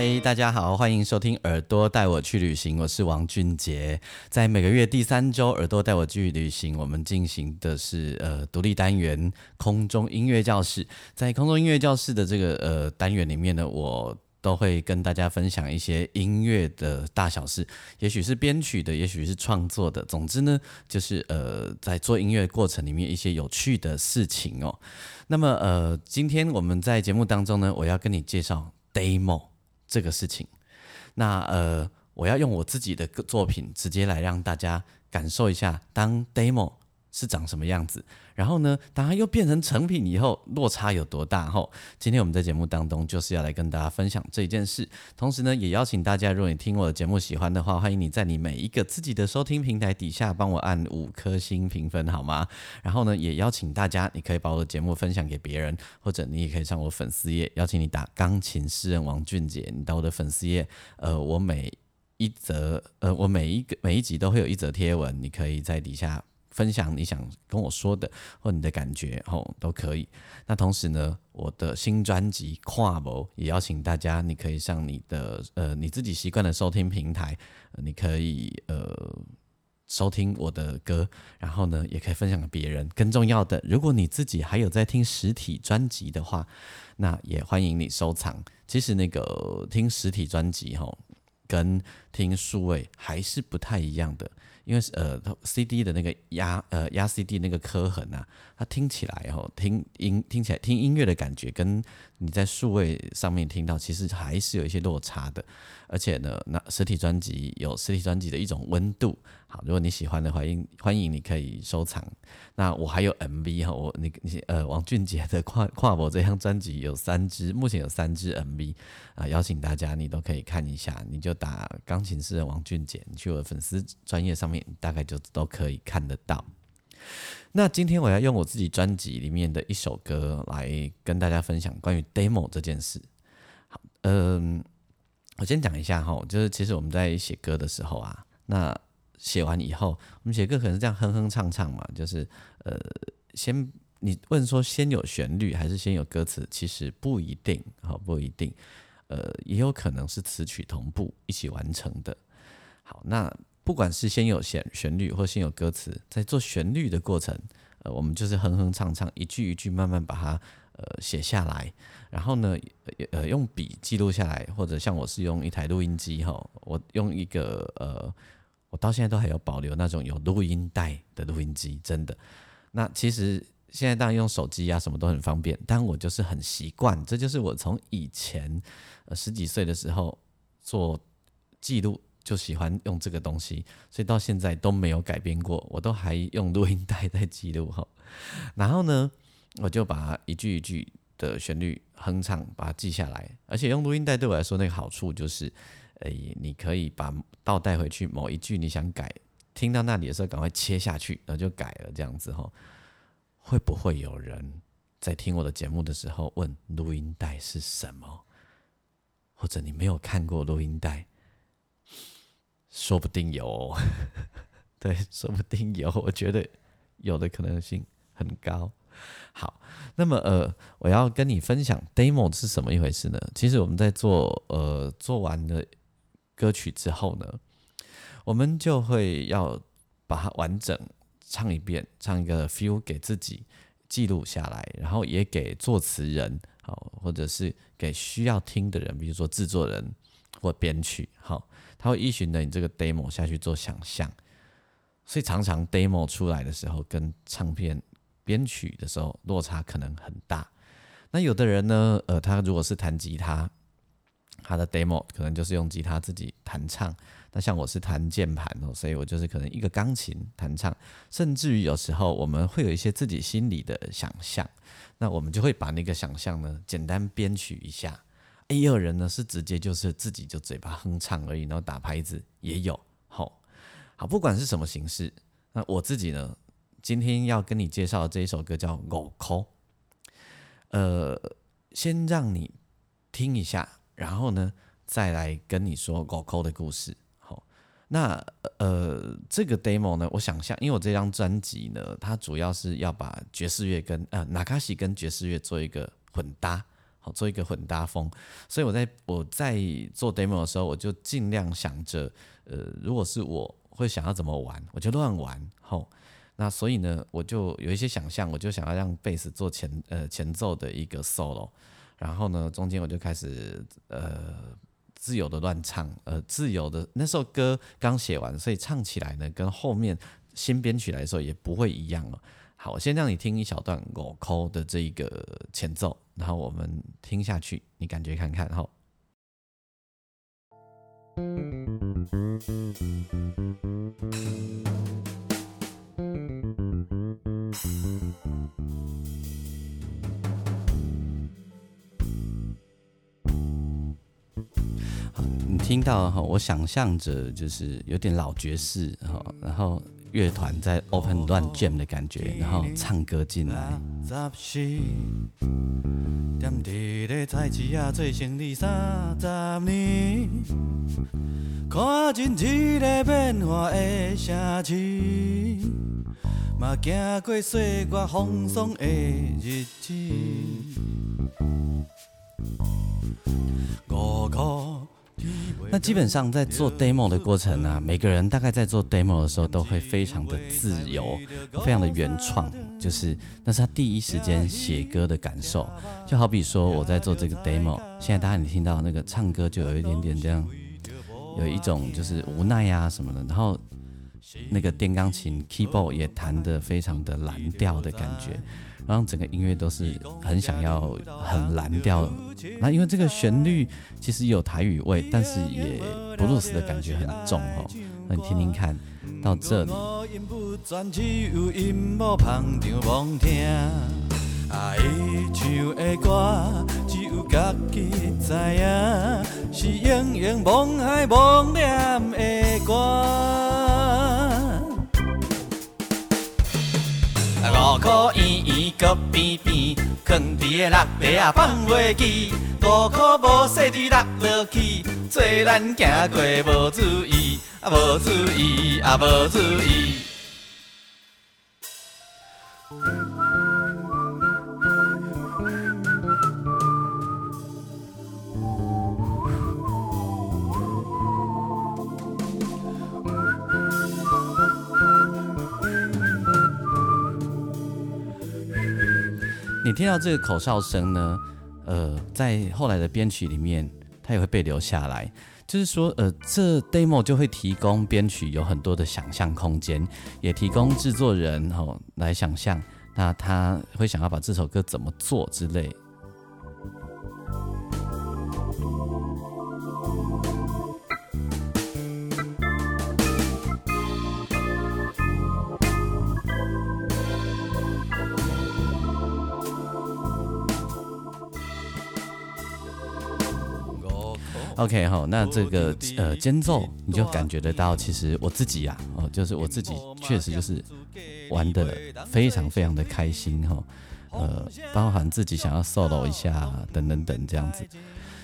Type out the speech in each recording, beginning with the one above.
嗨，大家好，欢迎收听《耳朵带我去旅行》，我是王俊杰。在每个月第三周，《耳朵带我去旅行》，我们进行的是呃独立单元空中音乐教室。在空中音乐教室的这个呃单元里面呢，我都会跟大家分享一些音乐的大小事，也许是编曲的，也许是创作的。总之呢，就是呃在做音乐过程里面一些有趣的事情哦。那么呃，今天我们在节目当中呢，我要跟你介绍 demo。这个事情，那呃，我要用我自己的作品直接来让大家感受一下，当 demo 是长什么样子。然后呢，当它又变成成品以后，落差有多大？吼，今天我们在节目当中就是要来跟大家分享这件事。同时呢，也邀请大家，如果你听我的节目喜欢的话，欢迎你在你每一个自己的收听平台底下帮我按五颗星评分，好吗？然后呢，也邀请大家，你可以把我的节目分享给别人，或者你也可以上我粉丝页，邀请你打钢琴诗人王俊杰，你到我的粉丝页，呃，我每一则，呃，我每一个每一集都会有一则贴文，你可以在底下。分享你想跟我说的，或你的感觉，吼都可以。那同时呢，我的新专辑《跨博》也邀请大家，你可以上你的呃你自己习惯的收听平台，你可以呃收听我的歌，然后呢也可以分享给别人。更重要的，如果你自己还有在听实体专辑的话，那也欢迎你收藏。其实那个听实体专辑，吼跟听数位还是不太一样的。因为呃，CD 的那个压呃压 CD 那个刻痕啊，它听起来吼听音听起来听音乐的感觉，跟你在数位上面听到其实还是有一些落差的。而且呢，那实体专辑有实体专辑的一种温度。好，如果你喜欢的话，欢迎欢迎你可以收藏。那我还有 MV 哈，我你你呃王俊杰的跨跨博这张专辑有三支，目前有三支 MV 啊，邀请大家你都可以看一下，你就打钢琴诗人王俊杰，你去我的粉丝专业上面大概就都可以看得到。那今天我要用我自己专辑里面的一首歌来跟大家分享关于 demo 这件事。好，嗯。我先讲一下哈，就是其实我们在写歌的时候啊，那写完以后，我们写歌可能是这样哼哼唱唱嘛，就是呃，先你问说先有旋律还是先有歌词，其实不一定，好不一定，呃，也有可能是词曲同步一起完成的。好，那不管是先有旋旋律或先有歌词，在做旋律的过程，呃，我们就是哼哼唱唱，一句一句慢慢把它。呃，写下来，然后呢，呃，用笔记录下来，或者像我是用一台录音机哈，我用一个呃，我到现在都还有保留那种有录音带的录音机，真的。那其实现在当然用手机啊，什么都很方便，但我就是很习惯，这就是我从以前呃十几岁的时候做记录就喜欢用这个东西，所以到现在都没有改变过，我都还用录音带在记录哈。然后呢？我就把一句一句的旋律哼唱，把它记下来。而且用录音带对我来说，那个好处就是，诶，你可以把倒带回去，某一句你想改，听到那里的时候，赶快切下去，然后就改了。这样子哈，会不会有人在听我的节目的时候问录音带是什么？或者你没有看过录音带？说不定有，对，说不定有。我觉得有的可能性很高。好，那么呃，我要跟你分享 demo 是什么一回事呢？其实我们在做呃做完了歌曲之后呢，我们就会要把它完整唱一遍，唱一个 feel 给自己记录下来，然后也给作词人好，或者是给需要听的人，比如说制作人或编曲好，他会依循着你这个 demo 下去做想象，所以常常 demo 出来的时候跟唱片。编曲的时候落差可能很大。那有的人呢，呃，他如果是弹吉他，他的 demo 可能就是用吉他自己弹唱，那像我是弹键盘哦，所以我就是可能一个钢琴弹唱，甚至于有时候我们会有一些自己心里的想象，那我们就会把那个想象呢简单编曲一下。也有人呢是直接就是自己就嘴巴哼唱而已，然后打拍子也有。好，好，不管是什么形式，那我自己呢，今天要跟你介绍的这一首歌叫《狗抠》，呃，先让你听一下。然后呢，再来跟你说狗抠的故事。好，那呃，这个 demo 呢，我想象，因为我这张专辑呢，它主要是要把爵士乐跟呃纳卡西跟爵士乐做一个混搭，好，做一个混搭风。所以我在我在做 demo 的时候，我就尽量想着，呃，如果是我会想要怎么玩，我就乱玩。好，那所以呢，我就有一些想象，我就想要让贝斯做前呃前奏的一个 solo。然后呢，中间我就开始呃自由的乱唱，呃自由的那首歌刚写完，所以唱起来呢跟后面新编曲来的时候也不会一样了。好，我先让你听一小段我抠的这一个前奏，然后我们听下去，你感觉看看哈。听到哈，我想象着就是有点老爵士哈，然后乐团在 open 乱 jam 的感觉，然后唱歌进来。那基本上在做 demo 的过程呢，每个人大概在做 demo 的时候都会非常的自由，非常的原创，就是那是他第一时间写歌的感受。就好比说我在做这个 demo，现在大家你听到那个唱歌就有一点点这样，有一种就是无奈呀什么的，然后那个电钢琴 keyboard 也弹得非常的蓝调的感觉。然后整个音乐都是很想要很蓝调，那因为这个旋律其实有台语味，但是也布鲁斯的感觉很重哦。那你听听看到这里。五圆圆搁边边，藏伫个落地啊放袂记。五块无细滴落落去，做咱行过无注意，啊无注意啊无注意。你听到这个口哨声呢？呃，在后来的编曲里面，它也会被留下来。就是说，呃，这 demo 就会提供编曲有很多的想象空间，也提供制作人哦来想象，那他会想要把这首歌怎么做之类。OK 哈，那这个呃间奏你就感觉得到，其实我自己呀，哦，就是我自己确实就是玩的非常非常的开心哈，呃，包含自己想要 solo 一下等等等这样子。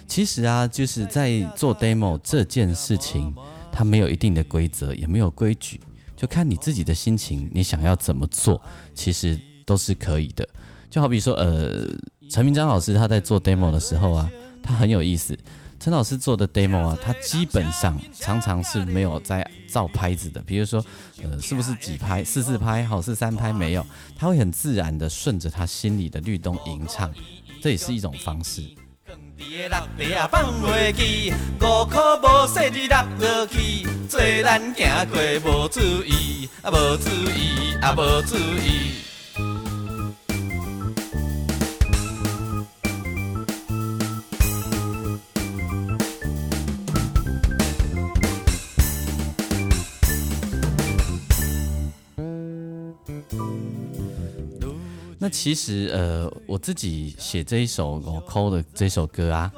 其实啊，就是在做 demo 这件事情，它没有一定的规则，也没有规矩，就看你自己的心情，你想要怎么做，其实都是可以的。就好比说，呃，陈明章老师他在做 demo 的时候啊，他很有意思。陈老师做的 demo 啊，他基本上常常是没有在照拍子的，比如说，呃，是不是几拍四四拍，好是三拍没有，他会很自然的顺着他心里的律动吟唱，这也是一种方式。那其实呃，我自己写这一首我抠的这首歌啊，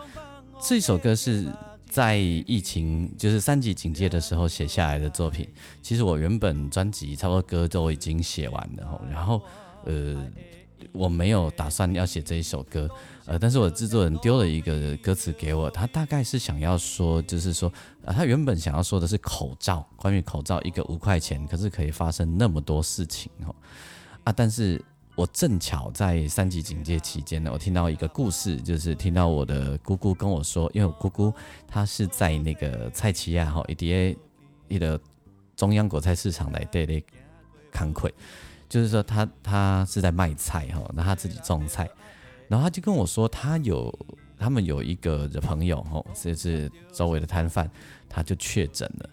这首歌是在疫情就是三级警戒的时候写下来的作品。其实我原本专辑差不多歌都已经写完了，然后呃，我没有打算要写这一首歌，呃，但是我制作人丢了一个歌词给我，他大概是想要说，就是说，呃，他原本想要说的是口罩，关于口罩一个五块钱，可是可以发生那么多事情哦，啊，但是。我正巧在三级警戒期间呢，我听到一个故事，就是听到我的姑姑跟我说，因为我姑姑她是在那个菜奇亚哈 EDA 一个中央果菜市场来对的康亏，就是说她她是在卖菜哈，那她自己种菜，然后她就跟我说，她有他们有一个的朋友哈，就是周围的摊贩，他就确诊了，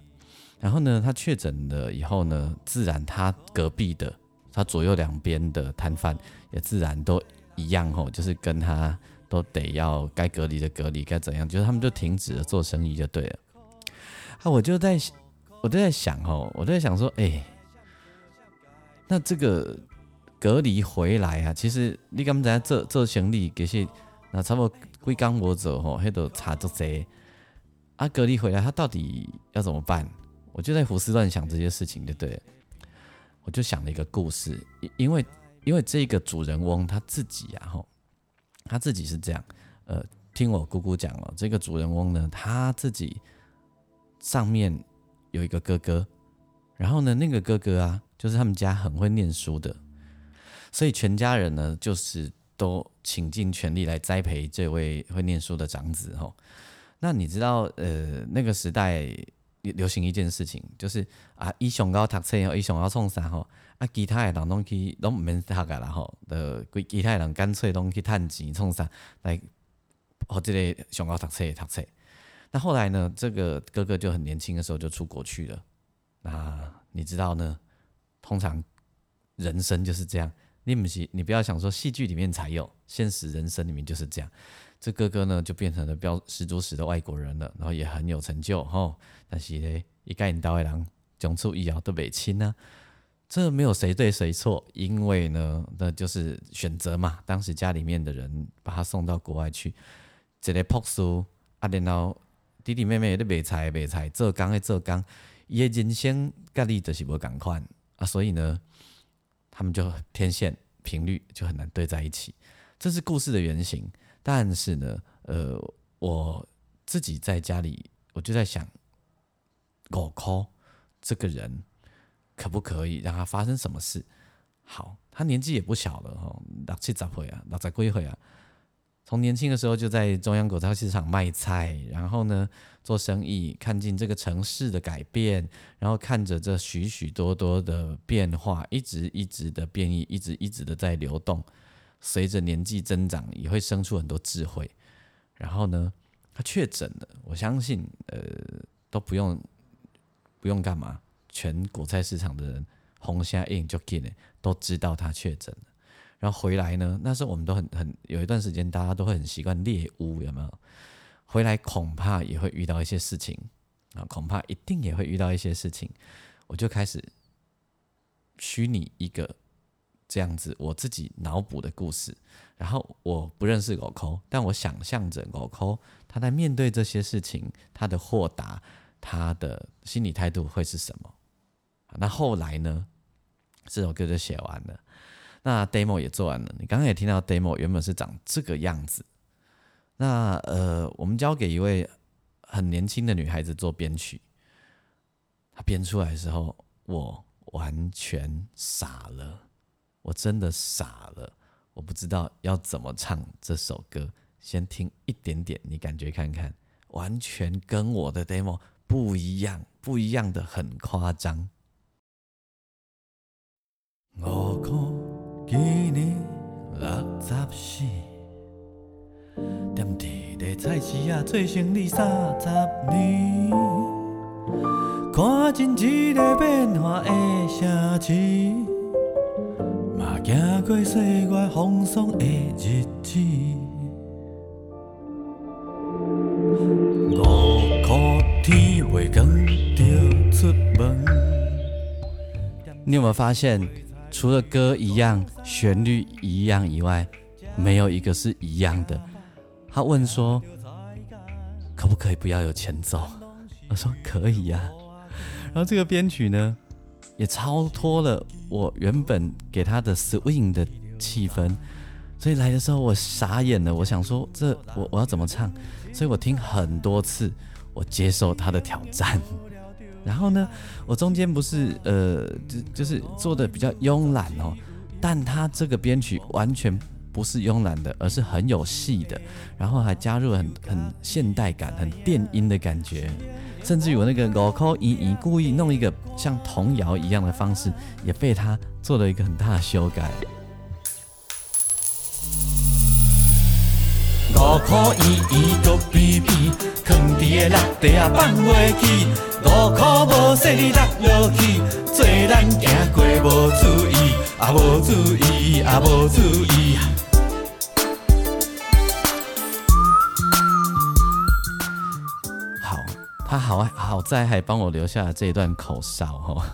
然后呢，他确诊了以后呢，自然他隔壁的。他左右两边的摊贩也自然都一样吼，就是跟他都得要该隔离的隔离，该怎样，就是他们就停止了做生意就对了。啊，我就在我都在想吼，我都在想说，哎，那这个隔离回来啊，其实你刚才做做行李，其实那差不多归刚我走吼，迄都差足济。啊，隔离回来他到底要怎么办？我就在胡思乱想这些事情，就对了。我就想了一个故事，因为因为这个主人翁他自己呀，吼，他自己是这样，呃，听我姑姑讲哦，这个主人翁呢，他自己上面有一个哥哥，然后呢，那个哥哥啊，就是他们家很会念书的，所以全家人呢，就是都倾尽全力来栽培这位会念书的长子，吼。那你知道，呃，那个时代。流行一件事情，就是啊，伊上高读册吼，伊上高创啥吼，啊，其他的人拢去拢毋免读啊啦吼，呃规其他人干脆拢去趁钱创啥来，或这个上高读册读册。那后来呢，这个哥哥就很年轻的时候就出国去了。那你知道呢？通常人生就是这样，你不是你不要想说戏剧里面才有，现实人生里面就是这样。这哥哥呢，就变成了标十足十的外国人了，然后也很有成就吼。但是呢，一概引导的人讲出医疗都北亲呢，这没有谁对谁错，因为呢，那就是选择嘛。当时家里面的人把他送到国外去，一个朴素啊，然后弟弟妹妹也都卖菜卖菜，做工的做工，伊的人生概你就是无共款啊，所以呢，他们就天线频率就很难对在一起，这是故事的原型。但是呢，呃，我自己在家里，我就在想，狗抠这个人可不可以让他发生什么事？好，他年纪也不小了哈，六七十岁啊，六十几岁啊。从年轻的时候就在中央果超市场卖菜，然后呢做生意，看尽这个城市的改变，然后看着这许许多多的变化，一直一直的变异，一直一直的在流动。随着年纪增长，也会生出很多智慧。然后呢，他确诊了，我相信，呃，都不用不用干嘛，全果菜市场的人红虾印就进了，都知道他确诊了。然后回来呢，那时候我们都很很有一段时间，大家都会很习惯猎巫，有没有？回来恐怕也会遇到一些事情啊，恐怕一定也会遇到一些事情。我就开始虚拟一个。这样子，我自己脑补的故事，然后我不认识狗抠，但我想象着狗抠他在面对这些事情，他的豁达，他的心理态度会是什么？那后来呢？这首歌就写完了，那 demo 也做完了。你刚刚也听到 demo 原本是长这个样子。那呃，我们交给一位很年轻的女孩子做编曲，她编出来的时候，我完全傻了。我真的傻了，我不知道要怎么唱这首歌。先听一点点，你感觉看看，完全跟我的 demo 不一样，不一样的很夸张。五箍今年六十四，踮伫个菜市啊做生意三十年，看尽一个变化的城市。行过岁月风霜的日子，五苦天未光就出门。你有没有发现，除了歌一样、旋律一样以外，没有一个是一样的。他问说：“可不可以不要有前奏？”我说：“可以呀。”然后这个编曲呢，也超脱了我原本给他的 swing 的气氛，所以来的时候我傻眼了。我想说：“这我我要怎么唱？”所以我听很多次，我接受他的挑战。然后呢，我中间不是呃，就就是做的比较慵懒哦，但他这个编曲完全不是慵懒的，而是很有戏的，然后还加入了很很现代感、很电音的感觉，甚至于我那个五口一一故意弄一个像童谣一样的方式，也被他做了一个很大的修改。五块圆圆个扁扁，藏伫个落地啊放袂去。五块无细你落落去，做咱行过无注意，啊无注意啊无注意。他好好在还帮我留下了这一段口哨哈。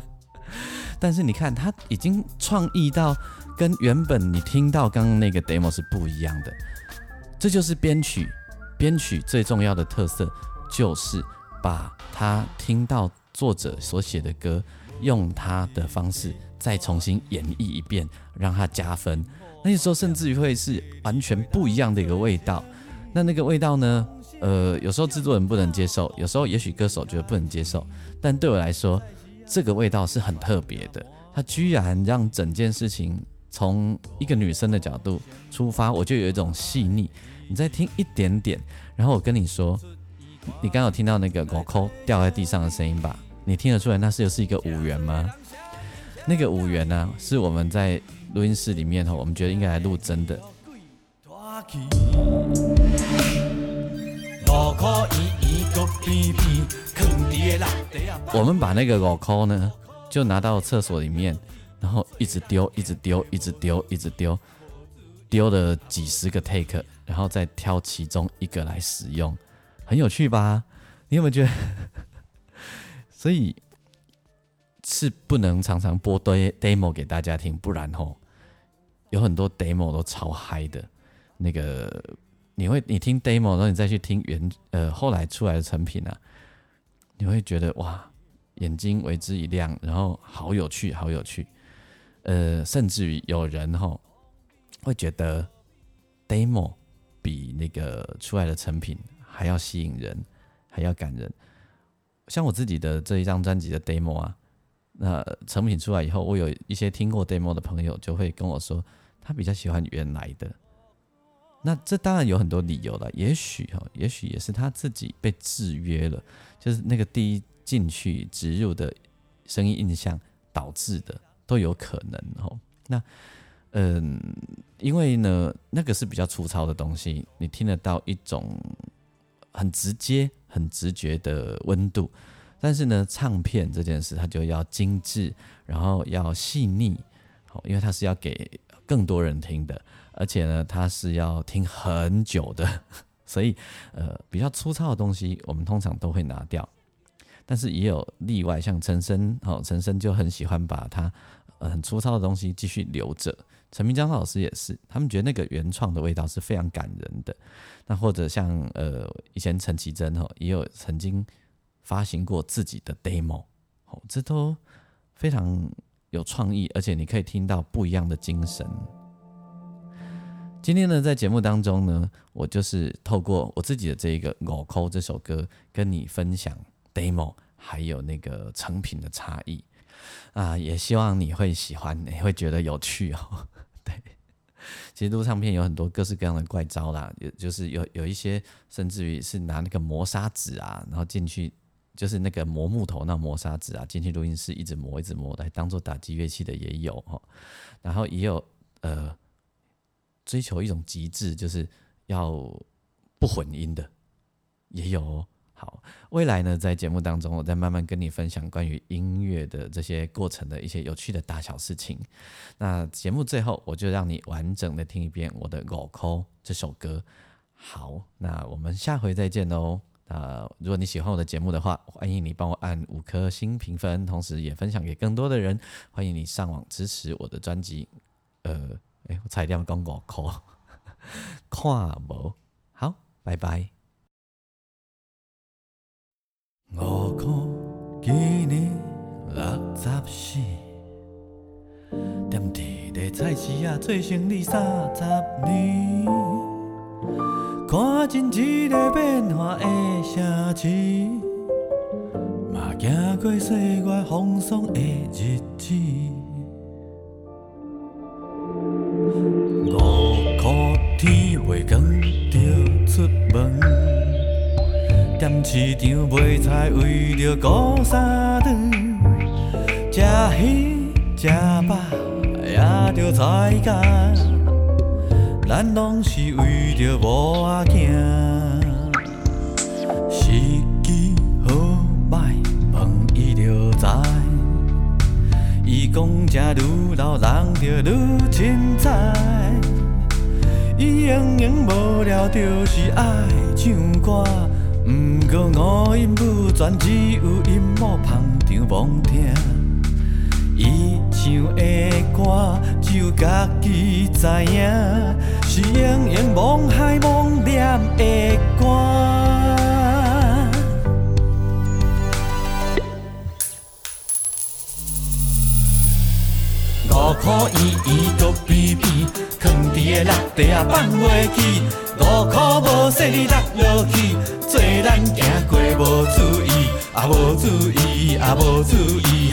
但是你看，他已经创意到跟原本你听到刚刚那个 demo 是不一样的。这就是编曲，编曲最重要的特色就是把他听到作者所写的歌，用他的方式再重新演绎一遍，让他加分。那时候甚至于会是完全不一样的一个味道。那那个味道呢？呃，有时候制作人不能接受，有时候也许歌手觉得不能接受。但对我来说，这个味道是很特别的。它居然让整件事情从一个女生的角度出发，我就有一种细腻。你再听一点点，然后我跟你说，你刚有听到那个狗扣掉在地上的声音吧？你听得出来那是又是一个五元吗？那个五元呢，是我们在录音室里面哈，我们觉得应该来录真的。我们把那个狗扣呢，就拿到厕所里面，然后一直丢，一直丢，一直丢，一直丢，丢了几十个 take。然后再挑其中一个来使用，很有趣吧？你有没有觉得？所以是不能常常播堆 demo 给大家听，不然吼有很多 demo 都超嗨的。那个你会你听 demo，然后你再去听原呃后来出来的成品啊，你会觉得哇，眼睛为之一亮，然后好有趣，好有趣。呃，甚至于有人吼会觉得 demo。比那个出来的成品还要吸引人，还要感人。像我自己的这一张专辑的 demo 啊，那成品出来以后，我有一些听过 demo 的朋友就会跟我说，他比较喜欢原来的。那这当然有很多理由了，也许哈，也许也是他自己被制约了，就是那个第一进去植入的声音印象导致的，都有可能哦。那。嗯，因为呢，那个是比较粗糙的东西，你听得到一种很直接、很直觉的温度。但是呢，唱片这件事它就要精致，然后要细腻，好，因为它是要给更多人听的，而且呢，它是要听很久的，所以呃，比较粗糙的东西我们通常都会拿掉。但是也有例外，像陈升，哦，陈升就很喜欢把它很粗糙的东西继续留着。陈明章老师也是，他们觉得那个原创的味道是非常感人的。那或者像呃，以前陈绮贞哈也有曾经发行过自己的 demo，哦，这都非常有创意，而且你可以听到不一样的精神。今天呢，在节目当中呢，我就是透过我自己的这一个《我抠》这首歌，跟你分享 demo，还有那个成品的差异。啊，也希望你会喜欢，你会觉得有趣哦。对。其实录唱片有很多各式各样的怪招啦，有就是有有一些甚至于是拿那个磨砂纸啊，然后进去就是那个磨木头那磨砂纸啊，进去录音室一直磨一直磨来当做打击乐器的也有哈，然后也有呃追求一种极致，就是要不混音的也有哦。好，未来呢，在节目当中，我再慢慢跟你分享关于音乐的这些过程的一些有趣的大小事情。那节目最后，我就让你完整的听一遍我的《狗抠》这首歌。好，那我们下回再见喽。那如果你喜欢我的节目的话，欢迎你帮我按五颗星评分，同时也分享给更多的人。欢迎你上网支持我的专辑。呃，哎，我彩点讲五块，看无好，拜拜。五块今年六十四，踮伫个菜市啊做生意三十年。看尽一个变化的城市，嘛行过岁月风霜的日市场买菜为着顾三顿，吃鱼吃饱也着菜干。咱拢是为着某仔囝，时机好歹，问伊就知。伊讲食愈老，人就愈精彩。伊永远无聊，就是爱唱歌。毋过五音不全，只有音幕捧场望听。伊唱的歌，只有家己知影，是永远梦海梦念的歌。五块圆圆搁扁扁，五苦无说你落落去，做咱行过无注意，啊无注意，啊无注意。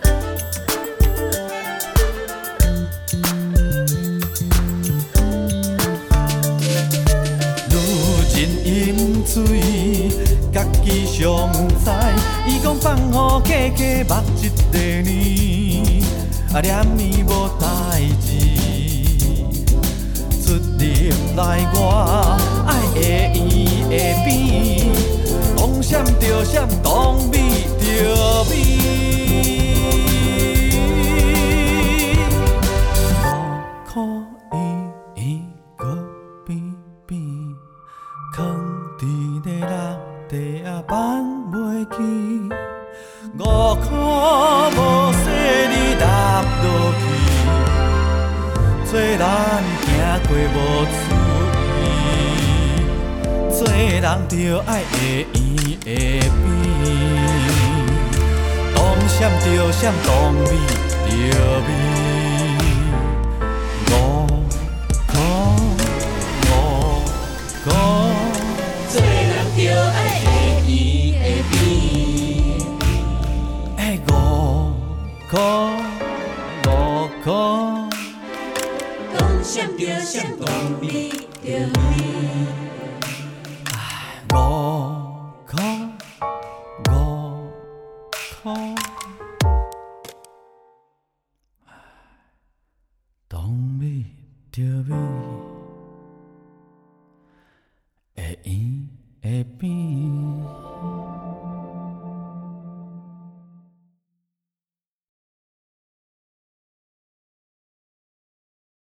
常在。伊讲放好假假目一个呢，啊念伊无代志。出入来我爱的伊的边，风闪着闪，挡美着美。爱会圆会变。